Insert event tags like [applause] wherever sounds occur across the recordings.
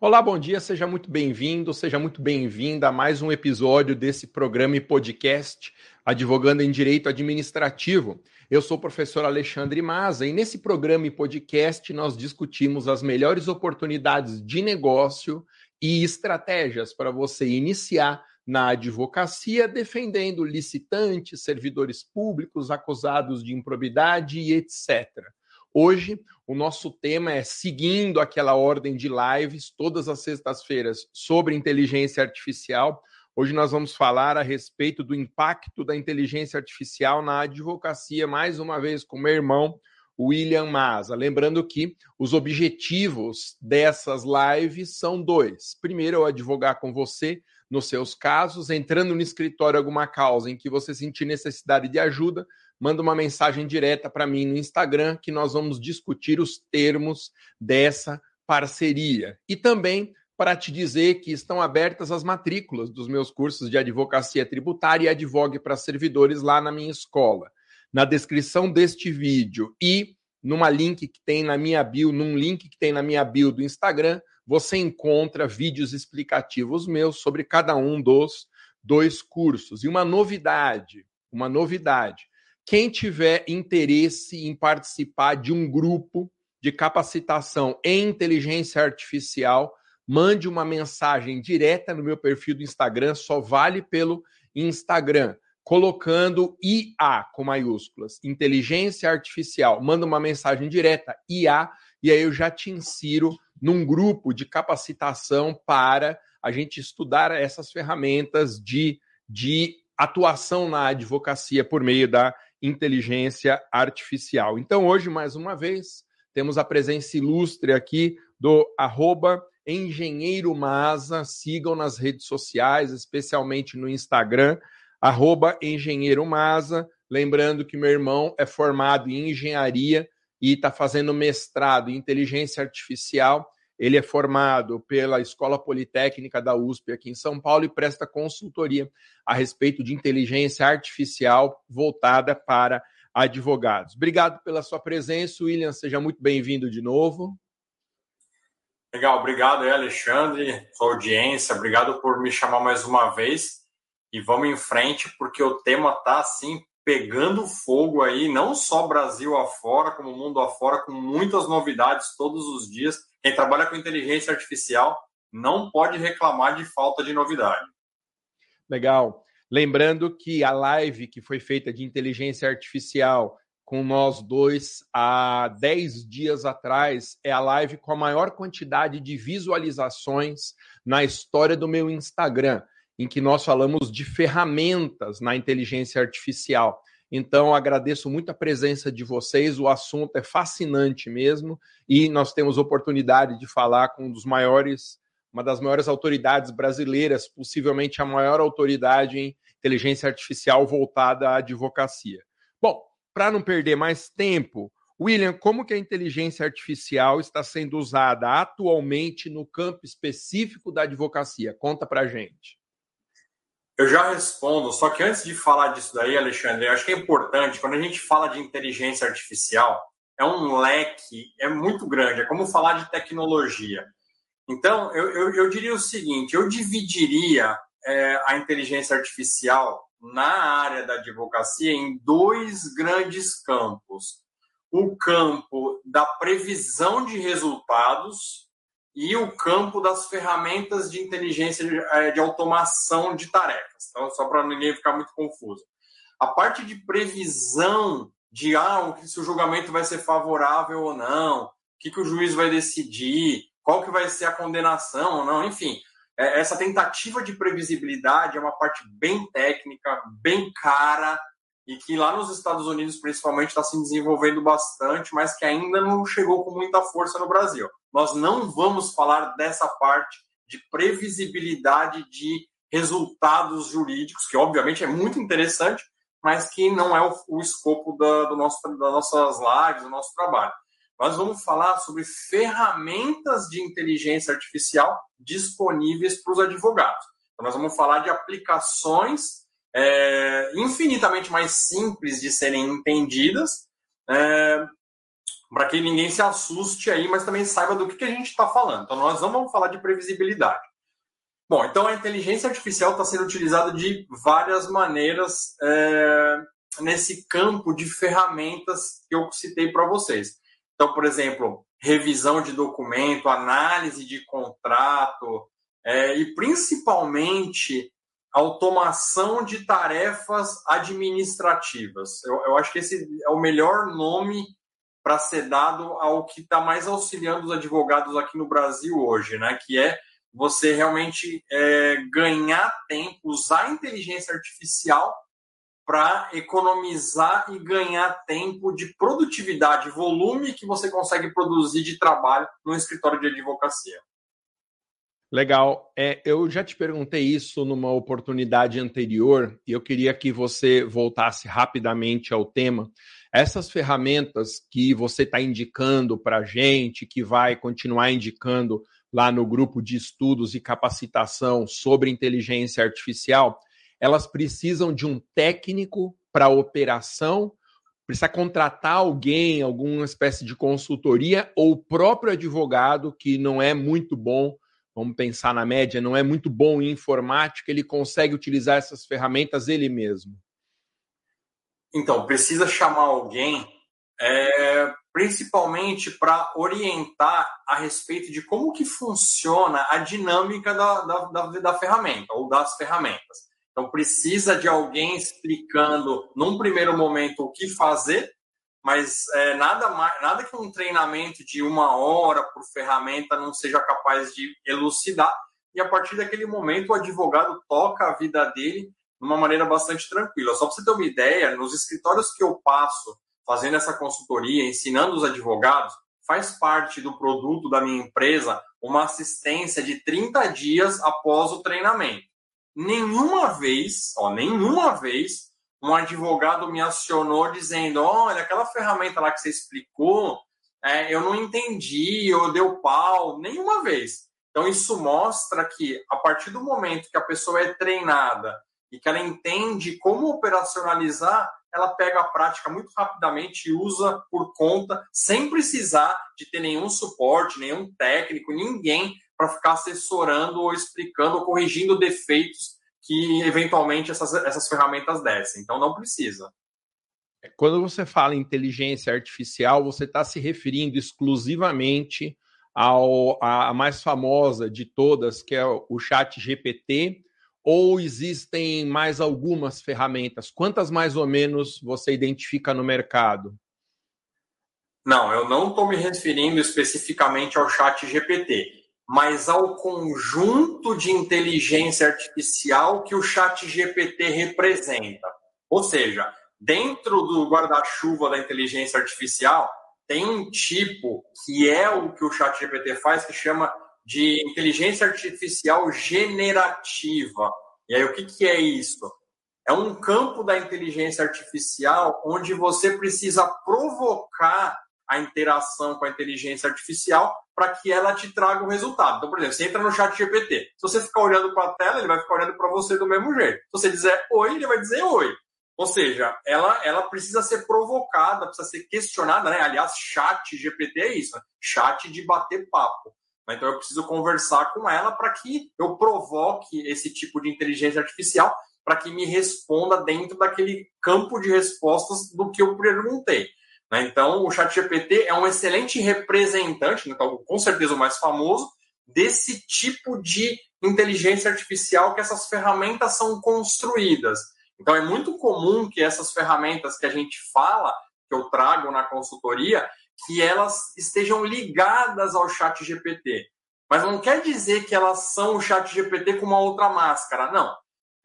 Olá, bom dia, seja muito bem-vindo, seja muito bem-vinda a mais um episódio desse programa e podcast Advogando em Direito Administrativo. Eu sou o professor Alexandre Maza e nesse programa e podcast nós discutimos as melhores oportunidades de negócio e estratégias para você iniciar na advocacia defendendo licitantes, servidores públicos acusados de improbidade e etc. Hoje, o nosso tema é seguindo aquela ordem de lives todas as sextas-feiras sobre inteligência artificial. Hoje nós vamos falar a respeito do impacto da inteligência artificial na advocacia, mais uma vez com meu irmão William Maza. Lembrando que os objetivos dessas lives são dois. Primeiro, eu advogar com você nos seus casos, entrando no escritório alguma causa em que você sentir necessidade de ajuda, manda uma mensagem direta para mim no Instagram que nós vamos discutir os termos dessa parceria. E também para te dizer que estão abertas as matrículas dos meus cursos de advocacia tributária e advogue para servidores lá na minha escola. Na descrição deste vídeo e numa link que tem na minha bio, num link que tem na minha bio do Instagram, você encontra vídeos explicativos meus sobre cada um dos dois cursos. E uma novidade, uma novidade. Quem tiver interesse em participar de um grupo de capacitação em inteligência artificial, mande uma mensagem direta no meu perfil do Instagram, só vale pelo Instagram, colocando IA com maiúsculas, inteligência artificial. Manda uma mensagem direta, IA, e aí eu já te insiro num grupo de capacitação para a gente estudar essas ferramentas de, de atuação na advocacia por meio da inteligência artificial. Então, hoje, mais uma vez, temos a presença ilustre aqui do arroba Engenheiro Maza. Sigam nas redes sociais, especialmente no Instagram, arroba Engenheiro Maza. Lembrando que meu irmão é formado em engenharia e está fazendo mestrado em inteligência artificial ele é formado pela Escola Politécnica da USP aqui em São Paulo e presta consultoria a respeito de inteligência artificial voltada para advogados. Obrigado pela sua presença, William. Seja muito bem-vindo de novo. Legal, obrigado aí, Alexandre, sua audiência, obrigado por me chamar mais uma vez. E vamos em frente, porque o tema está assim pegando fogo aí, não só Brasil afora, como mundo afora, com muitas novidades todos os dias. Quem trabalha com inteligência artificial não pode reclamar de falta de novidade. Legal. Lembrando que a live que foi feita de inteligência artificial com nós dois há 10 dias atrás é a live com a maior quantidade de visualizações na história do meu Instagram, em que nós falamos de ferramentas na inteligência artificial. Então, agradeço muito a presença de vocês. O assunto é fascinante mesmo e nós temos oportunidade de falar com um dos maiores, uma das maiores autoridades brasileiras, possivelmente a maior autoridade em inteligência artificial voltada à advocacia. Bom, para não perder mais tempo, William, como que a inteligência artificial está sendo usada atualmente no campo específico da advocacia? Conta para gente. Eu já respondo, só que antes de falar disso daí, Alexandre, acho que é importante, quando a gente fala de inteligência artificial, é um leque, é muito grande, é como falar de tecnologia. Então, eu, eu, eu diria o seguinte: eu dividiria é, a inteligência artificial na área da advocacia em dois grandes campos. O campo da previsão de resultados e o campo das ferramentas de inteligência de, eh, de automação de tarefas. Então, só para ninguém ficar muito confuso. A parte de previsão de ah, se o julgamento vai ser favorável ou não, o que, que o juiz vai decidir, qual que vai ser a condenação ou não, enfim. É, essa tentativa de previsibilidade é uma parte bem técnica, bem cara, e que lá nos Estados Unidos, principalmente, está se desenvolvendo bastante, mas que ainda não chegou com muita força no Brasil nós não vamos falar dessa parte de previsibilidade de resultados jurídicos, que obviamente é muito interessante, mas que não é o, o escopo da, do nosso, das nossas lives, do nosso trabalho. Nós vamos falar sobre ferramentas de inteligência artificial disponíveis para os advogados. Então, nós vamos falar de aplicações é, infinitamente mais simples de serem entendidas, é, para que ninguém se assuste aí, mas também saiba do que, que a gente está falando. Então, nós não vamos falar de previsibilidade. Bom, então a inteligência artificial está sendo utilizada de várias maneiras é, nesse campo de ferramentas que eu citei para vocês. Então, por exemplo, revisão de documento, análise de contrato é, e principalmente automação de tarefas administrativas. Eu, eu acho que esse é o melhor nome para ser dado ao que está mais auxiliando os advogados aqui no Brasil hoje, né? Que é você realmente é, ganhar tempo, usar a inteligência artificial para economizar e ganhar tempo de produtividade, volume que você consegue produzir de trabalho no escritório de advocacia. Legal. É, eu já te perguntei isso numa oportunidade anterior e eu queria que você voltasse rapidamente ao tema. Essas ferramentas que você está indicando para a gente, que vai continuar indicando lá no grupo de estudos e capacitação sobre inteligência artificial, elas precisam de um técnico para operação, precisa contratar alguém, alguma espécie de consultoria, ou o próprio advogado, que não é muito bom, vamos pensar na média, não é muito bom em informática, ele consegue utilizar essas ferramentas ele mesmo. Então, precisa chamar alguém, é, principalmente para orientar a respeito de como que funciona a dinâmica da, da, da, da ferramenta ou das ferramentas. Então, precisa de alguém explicando, num primeiro momento, o que fazer, mas é, nada, mais, nada que um treinamento de uma hora por ferramenta não seja capaz de elucidar. E a partir daquele momento, o advogado toca a vida dele de uma maneira bastante tranquila. Só para você ter uma ideia, nos escritórios que eu passo fazendo essa consultoria, ensinando os advogados, faz parte do produto da minha empresa uma assistência de 30 dias após o treinamento nenhuma vez, ó, nenhuma vez, um advogado me acionou dizendo: olha, aquela ferramenta lá que você explicou, é, eu não entendi, ou deu pau, nenhuma vez. Então, isso mostra que, a partir do momento que a pessoa é treinada e que ela entende como operacionalizar, ela pega a prática muito rapidamente e usa por conta, sem precisar de ter nenhum suporte, nenhum técnico, ninguém para ficar assessorando ou explicando ou corrigindo defeitos que eventualmente essas, essas ferramentas descem. Então não precisa. Quando você fala inteligência artificial, você está se referindo exclusivamente ao, a mais famosa de todas, que é o Chat GPT, ou existem mais algumas ferramentas? Quantas mais ou menos você identifica no mercado? Não, eu não estou me referindo especificamente ao Chat GPT, mas ao conjunto de inteligência artificial que o Chat GPT representa. Ou seja, dentro do guarda-chuva da inteligência artificial, tem um tipo que é o que o Chat GPT faz, que chama de inteligência artificial generativa. E aí, o que, que é isso? É um campo da inteligência artificial onde você precisa provocar a interação com a inteligência artificial para que ela te traga o resultado. Então, por exemplo, você entra no chat GPT. Se você ficar olhando para a tela, ele vai ficar olhando para você do mesmo jeito. Se você dizer oi, ele vai dizer oi. Ou seja, ela, ela precisa ser provocada, precisa ser questionada, né? Aliás, chat GPT é isso, né? chat de bater papo. Então eu preciso conversar com ela para que eu provoque esse tipo de inteligência artificial para que me responda dentro daquele campo de respostas do que eu perguntei. Né? Então, o ChatGPT é um excelente representante, então, com certeza o mais famoso, desse tipo de inteligência artificial que essas ferramentas são construídas. Então, é muito comum que essas ferramentas que a gente fala, que eu trago na consultoria, que elas estejam ligadas ao chat GPT. Mas não quer dizer que elas são o chat GPT com uma outra máscara. Não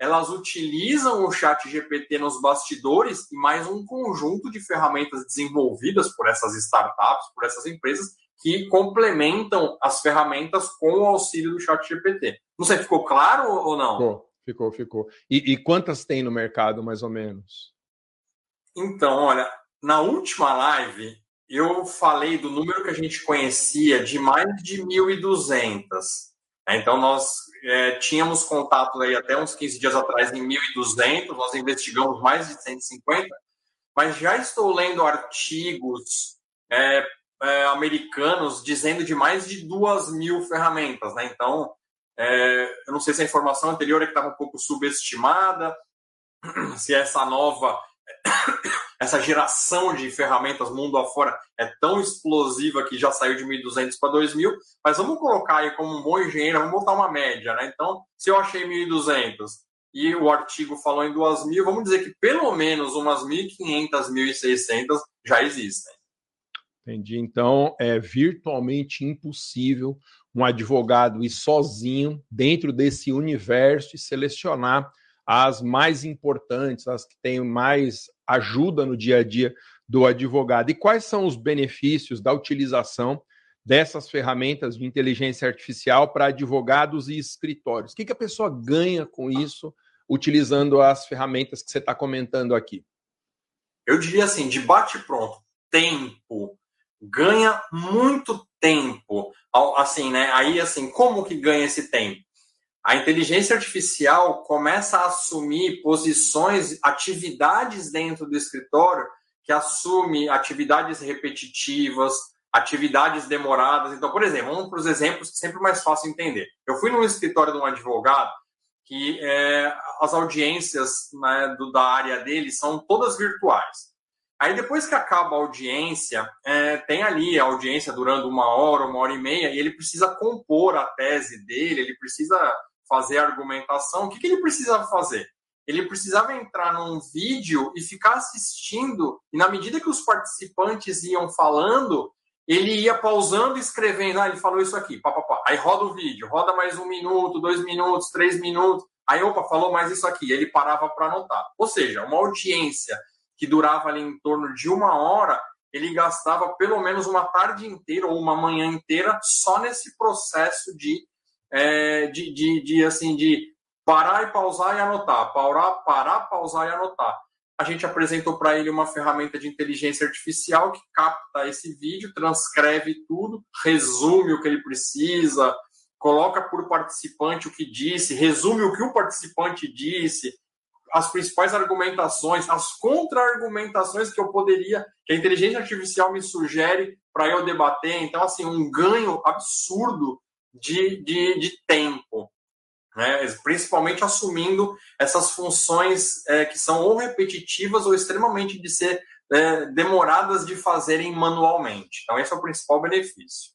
elas utilizam o chat GPT nos bastidores e mais um conjunto de ferramentas desenvolvidas por essas startups, por essas empresas, que complementam as ferramentas com o auxílio do chat GPT. Não sei, ficou claro ou não? Ficou, ficou, ficou. E, e quantas tem no mercado, mais ou menos? Então, olha, na última live, eu falei do número que a gente conhecia de mais de 1.200. Então, nós é, tínhamos contato aí até uns 15 dias atrás em 1.200, nós investigamos mais de 150, mas já estou lendo artigos é, é, americanos dizendo de mais de duas mil ferramentas, né? Então, é, eu não sei se a informação anterior é que estava um pouco subestimada, [clears throat] se essa nova, essa geração de ferramentas mundo afora é tão explosiva que já saiu de 1.200 para 2.000, mas vamos colocar aí como um bom engenheiro, vamos botar uma média, né? Então, se eu achei 1.200 e o artigo falou em 2.000, vamos dizer que pelo menos umas 1.500, 1.600 já existem. Entendi. Então, é virtualmente impossível um advogado ir sozinho dentro desse universo e selecionar as mais importantes, as que têm mais ajuda no dia a dia do advogado. E quais são os benefícios da utilização dessas ferramentas de inteligência artificial para advogados e escritórios? O que, que a pessoa ganha com isso, utilizando as ferramentas que você está comentando aqui? Eu diria assim, de bate-pronto, tempo, ganha muito tempo. Assim, né? Aí, assim, como que ganha esse tempo? A inteligência artificial começa a assumir posições, atividades dentro do escritório que assume atividades repetitivas, atividades demoradas. Então, por exemplo, vamos para os exemplos que é sempre mais fácil entender. Eu fui num escritório de um advogado que é, as audiências né, do, da área dele são todas virtuais. Aí depois que acaba a audiência, é, tem ali a audiência durando uma hora, uma hora e meia, e ele precisa compor a tese dele, ele precisa fazer argumentação. O que, que ele precisa fazer? Ele precisava entrar num vídeo e ficar assistindo, e na medida que os participantes iam falando, ele ia pausando e escrevendo. Ah, ele falou isso aqui, pá, pá, pá. Aí roda o vídeo, roda mais um minuto, dois minutos, três minutos. Aí, opa, falou mais isso aqui. Ele parava para anotar. Ou seja, uma audiência que durava ali em torno de uma hora, ele gastava pelo menos uma tarde inteira ou uma manhã inteira só nesse processo de, é, de, de, de, assim, de parar e pausar e anotar, parar, parar, pausar e anotar. A gente apresentou para ele uma ferramenta de inteligência artificial que capta esse vídeo, transcreve tudo, resume o que ele precisa, coloca por participante o que disse, resume o que o participante disse, as principais argumentações, as contra-argumentações que eu poderia, que a inteligência artificial me sugere para eu debater. Então, assim, um ganho absurdo de, de, de tempo. Né? Principalmente assumindo essas funções é, que são ou repetitivas ou extremamente de ser é, demoradas de fazerem manualmente. Então, esse é o principal benefício.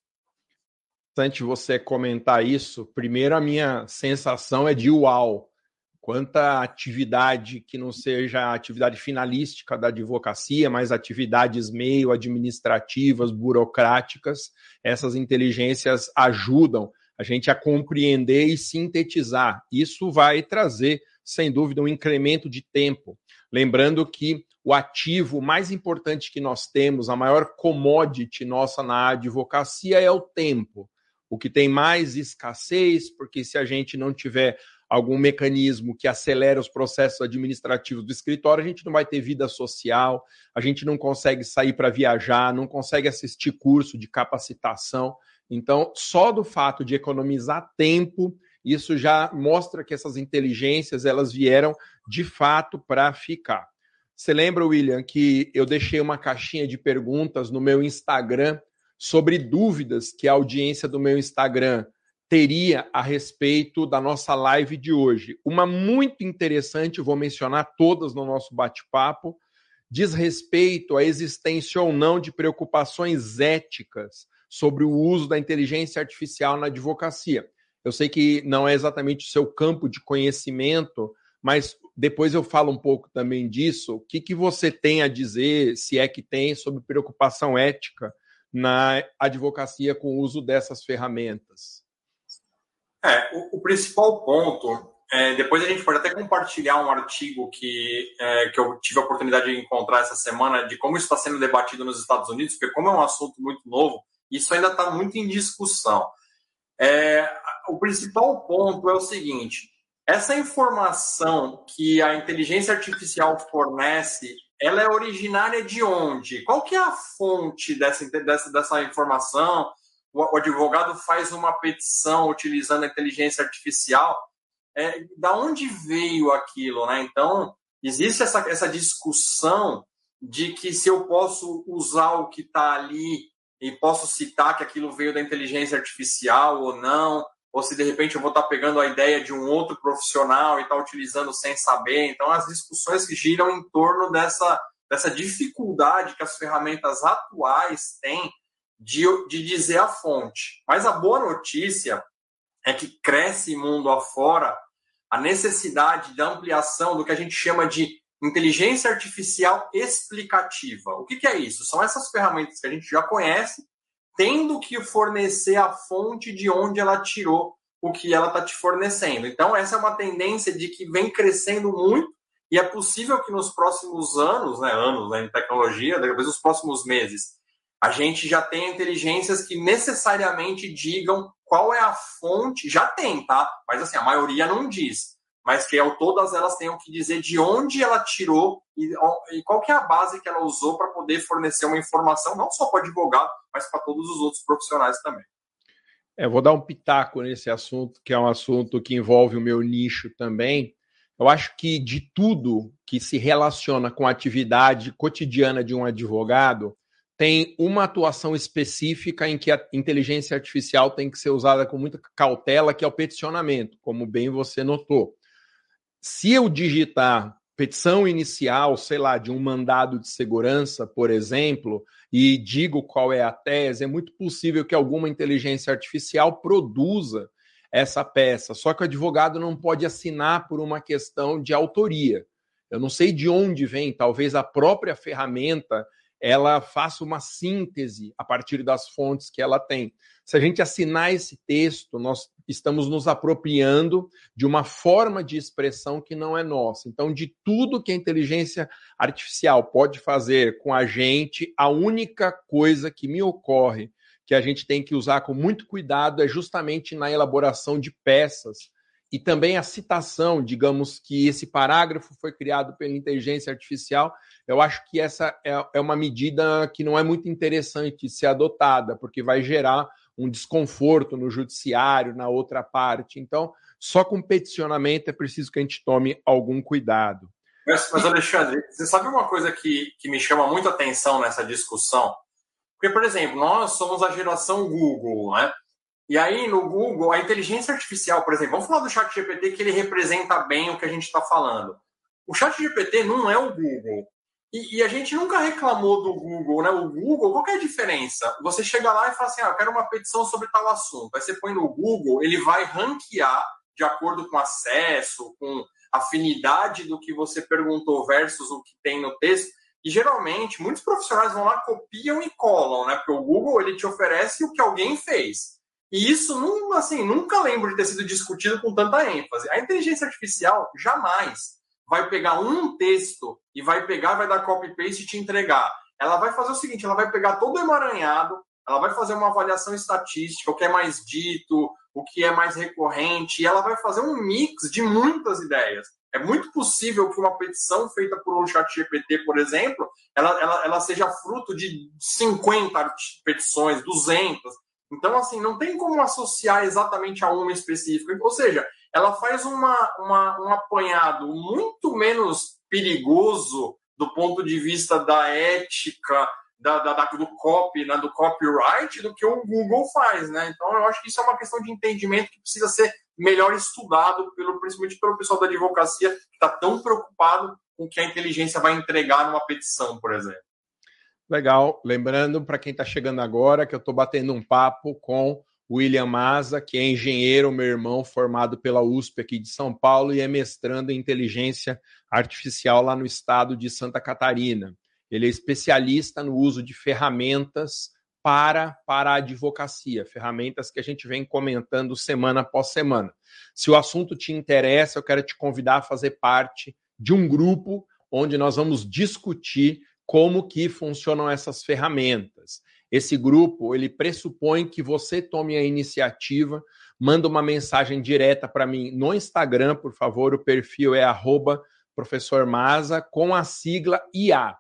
De você comentar isso, primeiro a minha sensação é de uau quanta atividade que não seja atividade finalística da advocacia, mas atividades meio administrativas, burocráticas, essas inteligências ajudam a gente a compreender e sintetizar. Isso vai trazer, sem dúvida, um incremento de tempo. Lembrando que o ativo mais importante que nós temos, a maior commodity nossa na advocacia é o tempo. O que tem mais escassez, porque se a gente não tiver algum mecanismo que acelera os processos administrativos do escritório, a gente não vai ter vida social, a gente não consegue sair para viajar, não consegue assistir curso de capacitação. Então, só do fato de economizar tempo, isso já mostra que essas inteligências elas vieram de fato para ficar. Você lembra, William, que eu deixei uma caixinha de perguntas no meu Instagram sobre dúvidas que a audiência do meu Instagram teria a respeito da nossa live de hoje. Uma muito interessante, vou mencionar todas no nosso bate-papo, diz respeito à existência ou não de preocupações éticas sobre o uso da inteligência artificial na advocacia. Eu sei que não é exatamente o seu campo de conhecimento, mas depois eu falo um pouco também disso. O que, que você tem a dizer, se é que tem, sobre preocupação ética na advocacia com o uso dessas ferramentas? É, o, o principal ponto, é, depois a gente pode até compartilhar um artigo que, é, que eu tive a oportunidade de encontrar essa semana de como isso está sendo debatido nos Estados Unidos, porque como é um assunto muito novo, isso ainda está muito em discussão. É, o principal ponto é o seguinte: essa informação que a inteligência artificial fornece, ela é originária de onde? Qual que é a fonte dessa, dessa, dessa informação? O, advogado faz uma petição utilizando a inteligência artificial, é, da onde veio aquilo, né? Então, existe essa, essa discussão de que se eu posso usar o que está ali e posso citar que aquilo veio da inteligência artificial ou não, ou se de repente eu vou estar tá pegando a ideia de um outro profissional e estar tá utilizando sem saber. Então, as discussões que giram em torno dessa, dessa dificuldade que as ferramentas atuais têm de, de dizer a fonte. Mas a boa notícia é que cresce mundo afora a necessidade da ampliação do que a gente chama de inteligência artificial explicativa. O que, que, é isso? São essas ferramentas que a gente já conhece, tendo que fornecer a fonte de onde ela tirou o que ela está te fornecendo. Então, essa é uma tendência de que vem crescendo muito e é possível que nos próximos anos, né, anos né, em tecnologia, talvez nos próximos meses, a gente já tenha inteligências que necessariamente digam qual é a fonte, já tem, tá? Mas assim, a maioria não diz. Mas que todas elas tenham que dizer de onde ela tirou e, e qual que é a base que ela usou para poder fornecer uma informação, não só para o advogado, mas para todos os outros profissionais também. É, vou dar um pitaco nesse assunto, que é um assunto que envolve o meu nicho também. Eu acho que de tudo que se relaciona com a atividade cotidiana de um advogado, tem uma atuação específica em que a inteligência artificial tem que ser usada com muita cautela, que é o peticionamento, como bem você notou. Se eu digitar petição inicial, sei lá, de um mandado de segurança, por exemplo, e digo qual é a tese, é muito possível que alguma inteligência artificial produza essa peça. Só que o advogado não pode assinar por uma questão de autoria. Eu não sei de onde vem, talvez a própria ferramenta ela faça uma síntese a partir das fontes que ela tem. Se a gente assinar esse texto, nós estamos nos apropriando de uma forma de expressão que não é nossa. Então, de tudo que a inteligência artificial pode fazer com a gente, a única coisa que me ocorre que a gente tem que usar com muito cuidado é justamente na elaboração de peças e também a citação, digamos que esse parágrafo foi criado pela inteligência artificial, eu acho que essa é, é uma medida que não é muito interessante ser adotada, porque vai gerar um desconforto no judiciário, na outra parte. Então, só com peticionamento é preciso que a gente tome algum cuidado. Mas, mas Alexandre, você sabe uma coisa que, que me chama muita atenção nessa discussão? Porque, por exemplo, nós somos a geração Google, né? E aí, no Google, a inteligência artificial, por exemplo, vamos falar do chat GPT que ele representa bem o que a gente está falando. O chat GPT não é o Google. E, e, a gente nunca reclamou do Google, né? O Google, qual é a diferença? Você chega lá e fala assim, ah, eu quero uma petição sobre tal assunto. Aí você põe no Google, ele vai ranquear de acordo com acesso, com afinidade do que você perguntou versus o que tem no texto. E geralmente, muitos profissionais vão lá, copiam e colam, né? Porque o Google, ele te oferece o que alguém fez. E isso assim, nunca lembro de ter sido discutido com tanta ênfase. A inteligência artificial jamais vai pegar um texto e vai pegar, vai dar copy-paste e te entregar. Ela vai fazer o seguinte, ela vai pegar todo emaranhado, ela vai fazer uma avaliação estatística, o que é mais dito, o que é mais recorrente, e ela vai fazer um mix de muitas ideias. É muito possível que uma petição feita por um chat GPT, por exemplo, ela, ela, ela seja fruto de 50 petições, 200. Então, assim, não tem como associar exatamente a uma específica. Ou seja, ela faz uma, uma, um apanhado muito menos perigoso do ponto de vista da ética, da, da, do copy, né, do copyright, do que o Google faz, né? Então eu acho que isso é uma questão de entendimento que precisa ser melhor estudado, pelo, principalmente pelo pessoal da advocacia, que está tão preocupado com o que a inteligência vai entregar numa petição, por exemplo. Legal. Lembrando para quem está chegando agora que eu estou batendo um papo com William Maza, que é engenheiro, meu irmão, formado pela USP aqui de São Paulo e é mestrando em inteligência artificial lá no estado de Santa Catarina. Ele é especialista no uso de ferramentas para, para a advocacia, ferramentas que a gente vem comentando semana após semana. Se o assunto te interessa, eu quero te convidar a fazer parte de um grupo onde nós vamos discutir como que funcionam essas ferramentas. Esse grupo, ele pressupõe que você tome a iniciativa, manda uma mensagem direta para mim no Instagram, por favor, o perfil é arroba professor Maza, com a sigla IA,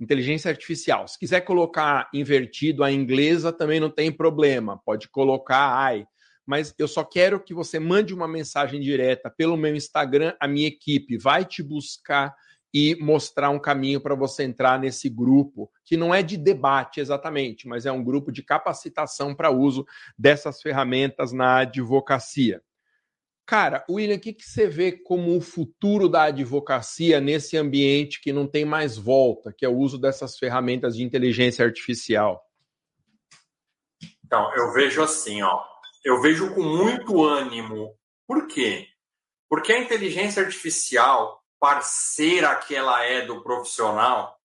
inteligência artificial. Se quiser colocar invertido a inglesa, também não tem problema, pode colocar AI. Mas eu só quero que você mande uma mensagem direta pelo meu Instagram, a minha equipe vai te buscar e mostrar um caminho para você entrar nesse grupo, que não é de debate exatamente, mas é um grupo de capacitação para uso dessas ferramentas na advocacia. Cara, William, o que, que você vê como o futuro da advocacia nesse ambiente que não tem mais volta, que é o uso dessas ferramentas de inteligência artificial? Então, eu vejo assim, ó, eu vejo com muito ânimo. Por quê? Porque a inteligência artificial, parceira que ela é do profissional,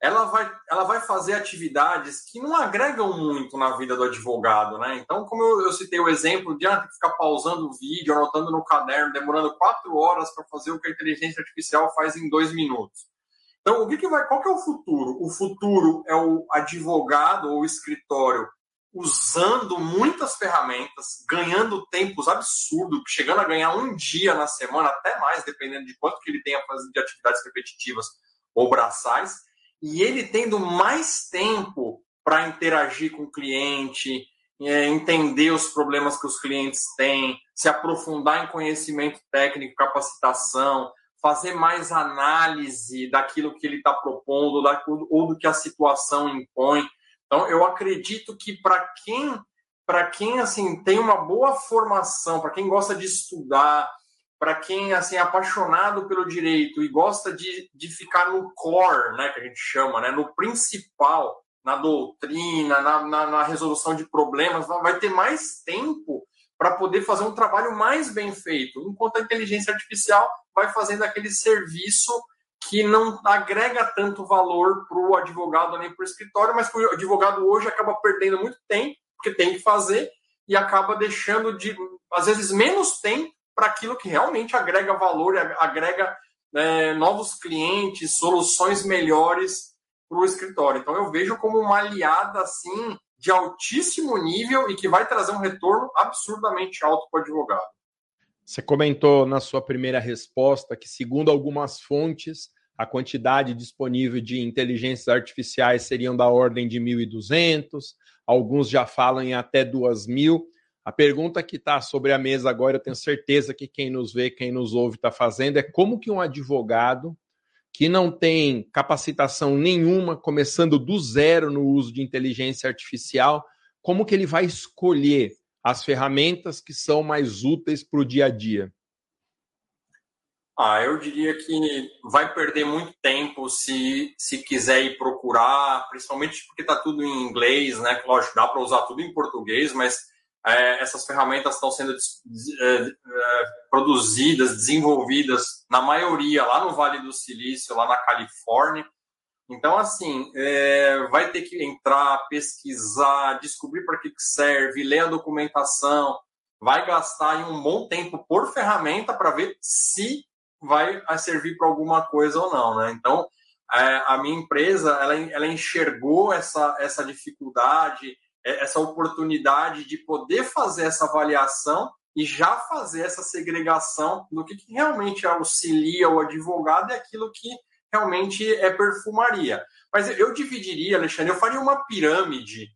ela vai, ela vai fazer atividades que não agregam muito na vida do advogado, né? Então, como eu, eu citei o exemplo de ah, ficar pausando o vídeo, anotando no caderno, demorando quatro horas para fazer o que a inteligência artificial faz em dois minutos. Então, o que, que vai? Qual que é o futuro? O futuro é o advogado ou o escritório usando muitas ferramentas, ganhando tempos absurdos, chegando a ganhar um dia na semana, até mais, dependendo de quanto que ele tenha de atividades repetitivas ou braçais, e ele tendo mais tempo para interagir com o cliente, é, entender os problemas que os clientes têm, se aprofundar em conhecimento técnico, capacitação, fazer mais análise daquilo que ele está propondo ou do que a situação impõe. Então, eu acredito que para quem para quem assim tem uma boa formação, para quem gosta de estudar, para quem assim é apaixonado pelo direito e gosta de, de ficar no core, né, que a gente chama, né, no principal, na doutrina, na, na, na resolução de problemas, vai ter mais tempo para poder fazer um trabalho mais bem feito, enquanto a inteligência artificial vai fazendo aquele serviço que não agrega tanto valor para o advogado nem para o escritório, mas o advogado hoje acaba perdendo muito tempo, porque tem que fazer, e acaba deixando de, às vezes, menos tempo para aquilo que realmente agrega valor, agrega é, novos clientes, soluções melhores para o escritório. Então eu vejo como uma aliada assim de altíssimo nível e que vai trazer um retorno absurdamente alto para o advogado. Você comentou na sua primeira resposta que, segundo algumas fontes, a quantidade disponível de inteligências artificiais seriam da ordem de 1.200, alguns já falam em até 2.000. A pergunta que está sobre a mesa agora, eu tenho certeza que quem nos vê, quem nos ouve está fazendo, é como que um advogado que não tem capacitação nenhuma, começando do zero no uso de inteligência artificial, como que ele vai escolher as ferramentas que são mais úteis para o dia a dia? Ah, eu diria que vai perder muito tempo se, se quiser ir procurar, principalmente porque está tudo em inglês, né? Lógico, dá para usar tudo em português, mas é, essas ferramentas estão sendo é, é, produzidas, desenvolvidas, na maioria, lá no Vale do Silício, lá na Califórnia. Então, assim, é, vai ter que entrar, pesquisar, descobrir para que serve, ler a documentação, vai gastar um bom tempo por ferramenta para ver se vai servir para alguma coisa ou não, né? Então, é, a minha empresa, ela, ela enxergou essa, essa dificuldade, é, essa oportunidade de poder fazer essa avaliação e já fazer essa segregação do que, que realmente auxilia o advogado e aquilo que realmente é perfumaria. Mas eu dividiria, Alexandre, eu faria uma pirâmide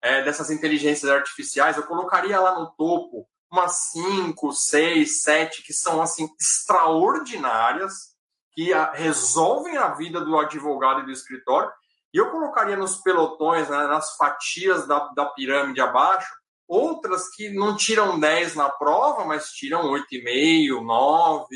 é, dessas inteligências artificiais, eu colocaria lá no topo umas cinco, seis, sete que são assim extraordinárias, que a, resolvem a vida do advogado e do escritório. E eu colocaria nos pelotões, né, nas fatias da, da pirâmide abaixo, outras que não tiram 10 na prova, mas tiram 8,5, 9,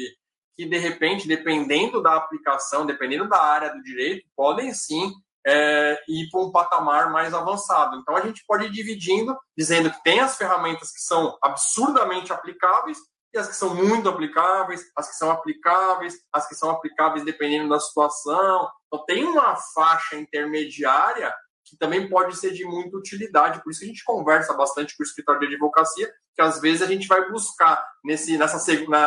que de repente, dependendo da aplicação, dependendo da área do direito, podem sim é, ir para um patamar mais avançado. Então a gente pode ir dividindo, dizendo que tem as ferramentas que são absurdamente aplicáveis e as que são muito aplicáveis, as que são aplicáveis, as que são aplicáveis dependendo da situação. Então tem uma faixa intermediária que também pode ser de muita utilidade. Por isso a gente conversa bastante com o escritório de advocacia, que às vezes a gente vai buscar nesse, nessa,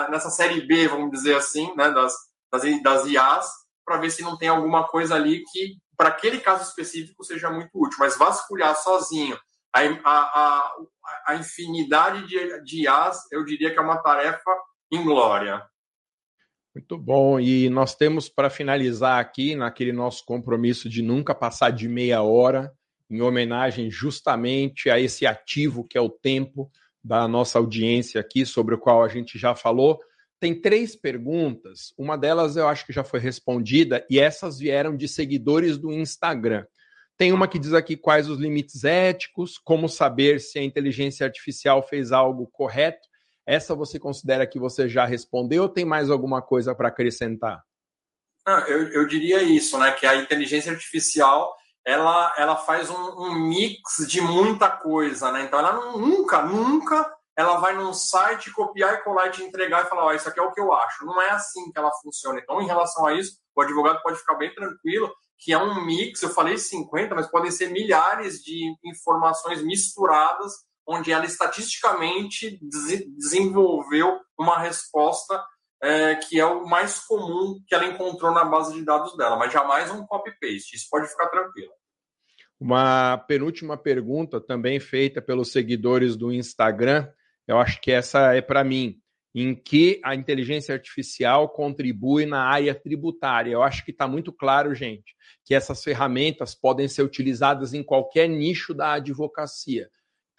nessa série B, vamos dizer assim, né, das, das, das IAs, para ver se não tem alguma coisa ali que para aquele caso específico seja muito útil, mas vasculhar sozinho a, a, a infinidade de, de IAs, eu diria que é uma tarefa inglória. Muito bom. E nós temos para finalizar aqui, naquele nosso compromisso de nunca passar de meia hora, em homenagem justamente a esse ativo que é o tempo da nossa audiência aqui, sobre o qual a gente já falou. tem três perguntas. Uma delas eu acho que já foi respondida, e essas vieram de seguidores do Instagram. Tem uma que diz aqui quais os limites éticos, como saber se a inteligência artificial fez algo correto. Essa você considera que você já respondeu ou tem mais alguma coisa para acrescentar? Não, eu, eu, diria isso, né? Que a inteligência artificial ela, ela faz um, um mix de muita coisa, né? Então ela nunca, nunca ela vai num site copiar e colar e te entregar e falar, ó, oh, isso aqui é o que eu acho. Não é assim que ela funciona. Então, em relação a isso, o advogado pode ficar bem tranquilo que é um mix, eu falei 50, mas podem ser milhares de informações misturadas, onde ela estatisticamente desenvolveu uma resposta é, que é o mais comum que ela encontrou na base de dados dela, mas jamais um copy-paste. Isso pode ficar tranquilo. Uma penúltima pergunta, também feita pelos seguidores do Instagram, eu acho que essa é para mim. Em que a inteligência artificial contribui na área tributária? Eu acho que está muito claro, gente, que essas ferramentas podem ser utilizadas em qualquer nicho da advocacia.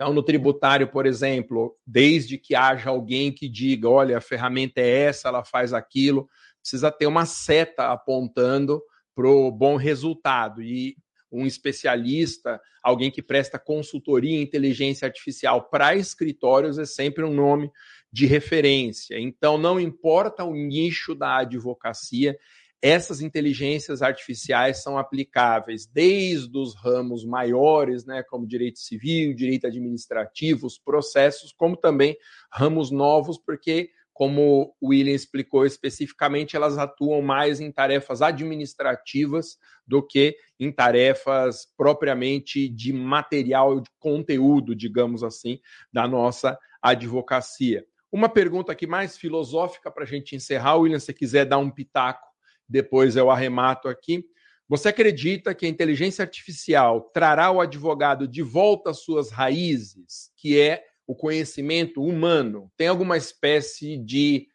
Então, no tributário, por exemplo, desde que haja alguém que diga, olha, a ferramenta é essa, ela faz aquilo, precisa ter uma seta apontando para o bom resultado. E um especialista, alguém que presta consultoria em inteligência artificial para escritórios é sempre um nome de referência. Então, não importa o nicho da advocacia, essas inteligências artificiais são aplicáveis desde os ramos maiores, né, como direito civil, direito administrativo, os processos, como também ramos novos, porque como o William explicou especificamente, elas atuam mais em tarefas administrativas do que em tarefas propriamente de material, de conteúdo, digamos assim, da nossa advocacia. Uma pergunta aqui mais filosófica para a gente encerrar, William, se quiser dar um pitaco, depois eu arremato aqui. Você acredita que a inteligência artificial trará o advogado de volta às suas raízes, que é o conhecimento humano? Tem alguma espécie de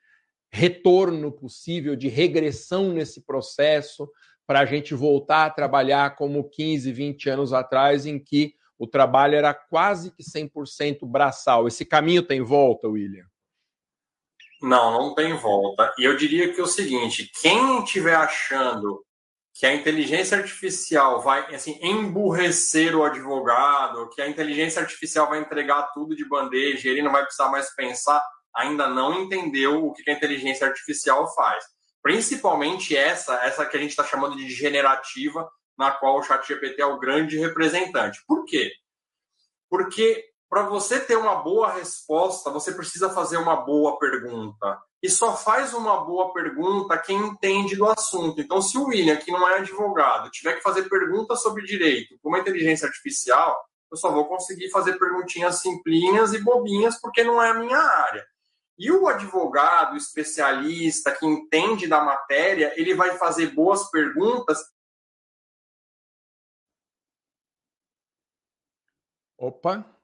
retorno possível, de regressão nesse processo, para a gente voltar a trabalhar como 15, 20 anos atrás, em que o trabalho era quase que 100% braçal. Esse caminho tem volta, William? Não, não tem volta. E eu diria que é o seguinte: quem estiver achando que a inteligência artificial vai assim emburrecer o advogado, que a inteligência artificial vai entregar tudo de bandeja, ele não vai precisar mais pensar, ainda não entendeu o que a inteligência artificial faz. Principalmente essa, essa que a gente está chamando de generativa, na qual o ChatGPT é o grande representante. Por quê? Porque para você ter uma boa resposta, você precisa fazer uma boa pergunta e só faz uma boa pergunta quem entende do assunto. Então, se o William, que não é advogado, tiver que fazer perguntas sobre direito com uma inteligência artificial, eu só vou conseguir fazer perguntinhas simplinhas e bobinhas porque não é a minha área. E o advogado, especialista, que entende da matéria, ele vai fazer boas perguntas. Opa,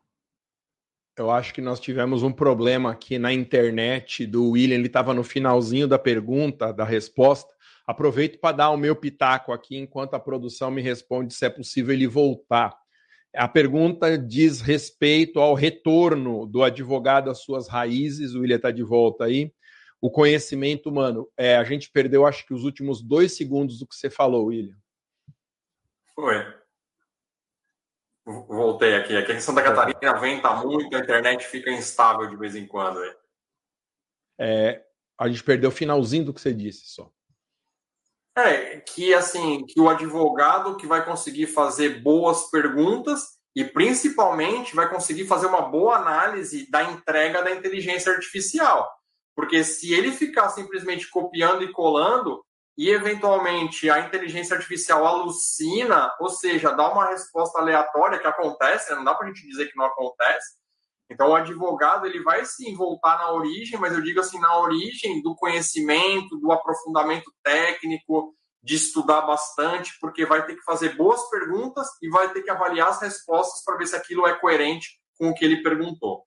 eu acho que nós tivemos um problema aqui na internet do William, ele estava no finalzinho da pergunta, da resposta. Aproveito para dar o meu pitaco aqui enquanto a produção me responde se é possível ele voltar. A pergunta diz respeito ao retorno do advogado às suas raízes. O William está de volta aí. O conhecimento humano. É, a gente perdeu, acho que, os últimos dois segundos do que você falou, William. Foi. Voltei aqui. Aqui em Santa Catarina venta muito, a internet fica instável de vez em quando. É, a gente perdeu o finalzinho do que você disse só. É, que assim, que o advogado que vai conseguir fazer boas perguntas e principalmente vai conseguir fazer uma boa análise da entrega da inteligência artificial. Porque se ele ficar simplesmente copiando e colando, e eventualmente a inteligência artificial alucina, ou seja, dá uma resposta aleatória que acontece, né? não dá para a gente dizer que não acontece. Então o advogado ele vai sim voltar na origem, mas eu digo assim na origem do conhecimento, do aprofundamento técnico, de estudar bastante, porque vai ter que fazer boas perguntas e vai ter que avaliar as respostas para ver se aquilo é coerente com o que ele perguntou.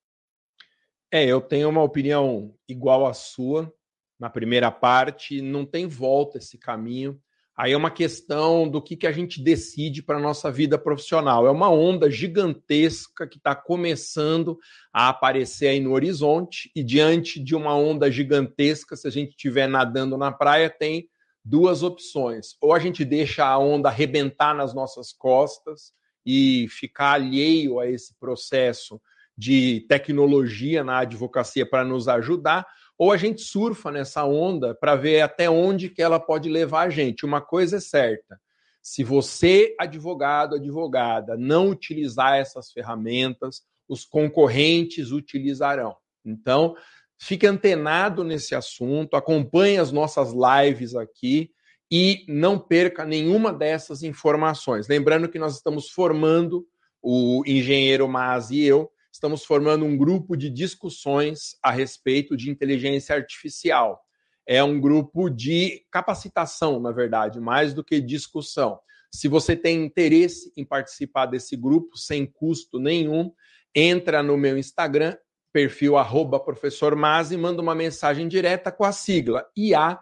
É, eu tenho uma opinião igual à sua na primeira parte, não tem volta esse caminho. Aí é uma questão do que, que a gente decide para a nossa vida profissional. É uma onda gigantesca que está começando a aparecer aí no horizonte, e diante de uma onda gigantesca, se a gente estiver nadando na praia, tem duas opções. Ou a gente deixa a onda arrebentar nas nossas costas e ficar alheio a esse processo de tecnologia na advocacia para nos ajudar, ou a gente surfa nessa onda para ver até onde que ela pode levar a gente. Uma coisa é certa, se você, advogado, advogada, não utilizar essas ferramentas, os concorrentes utilizarão. Então, fique antenado nesse assunto, acompanhe as nossas lives aqui e não perca nenhuma dessas informações. Lembrando que nós estamos formando o engenheiro Mas e eu estamos formando um grupo de discussões a respeito de inteligência artificial. É um grupo de capacitação, na verdade, mais do que discussão. Se você tem interesse em participar desse grupo sem custo nenhum, entra no meu Instagram, perfil arroba professor Masi, manda uma mensagem direta com a sigla IA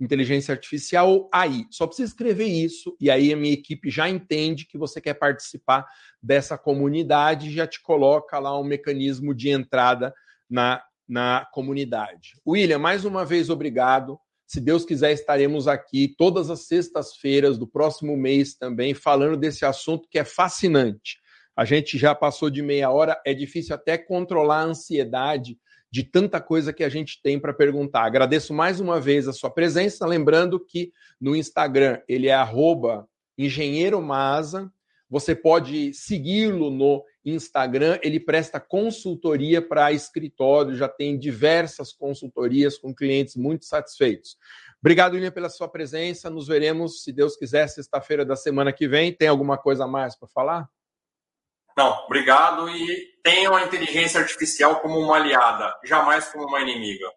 inteligência artificial ou AI. Só precisa escrever isso e aí a minha equipe já entende que você quer participar dessa comunidade e já te coloca lá um mecanismo de entrada na, na comunidade. William, mais uma vez obrigado. Se Deus quiser, estaremos aqui todas as sextas-feiras do próximo mês também falando desse assunto que é fascinante. A gente já passou de meia hora, é difícil até controlar a ansiedade de tanta coisa que a gente tem para perguntar. Agradeço mais uma vez a sua presença, lembrando que no Instagram ele é arroba engenheiro Masa. Você pode segui-lo no Instagram, ele presta consultoria para escritório, já tem diversas consultorias com clientes muito satisfeitos. Obrigado, William, pela sua presença. Nos veremos, se Deus quiser, sexta-feira da semana que vem. Tem alguma coisa a mais para falar? Não, obrigado e tenham a inteligência artificial como uma aliada, jamais como uma inimiga.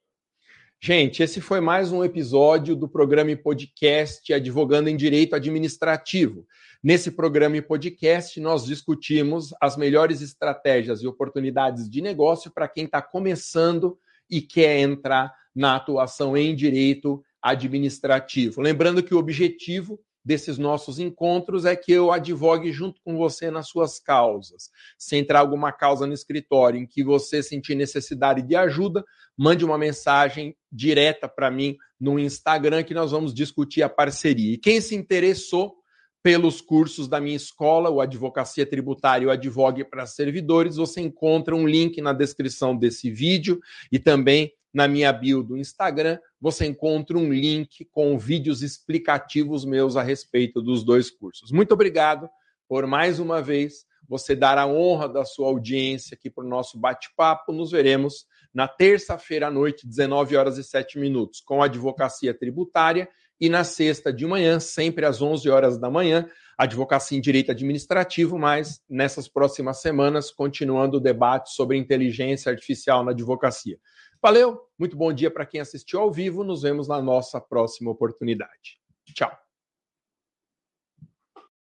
Gente, esse foi mais um episódio do programa e podcast Advogando em Direito Administrativo. Nesse programa e podcast, nós discutimos as melhores estratégias e oportunidades de negócio para quem está começando e quer entrar na atuação em direito administrativo. Lembrando que o objetivo desses nossos encontros é que eu advogue junto com você nas suas causas. Se entrar alguma causa no escritório em que você sentir necessidade de ajuda, mande uma mensagem direta para mim no Instagram que nós vamos discutir a parceria. E quem se interessou pelos cursos da minha escola, o Advocacia Tributária e o Advogue para Servidores, você encontra um link na descrição desse vídeo e também na minha bio do Instagram, você encontra um link com vídeos explicativos meus a respeito dos dois cursos. Muito obrigado por mais uma vez você dar a honra da sua audiência aqui para o nosso bate-papo. Nos veremos na terça-feira à noite, 19 horas e 7 minutos, com a advocacia tributária e na sexta de manhã, sempre às 11 horas da manhã, advocacia em direito administrativo, mas nessas próximas semanas, continuando o debate sobre inteligência artificial na advocacia. Valeu, muito bom dia para quem assistiu ao vivo. Nos vemos na nossa próxima oportunidade. Tchau.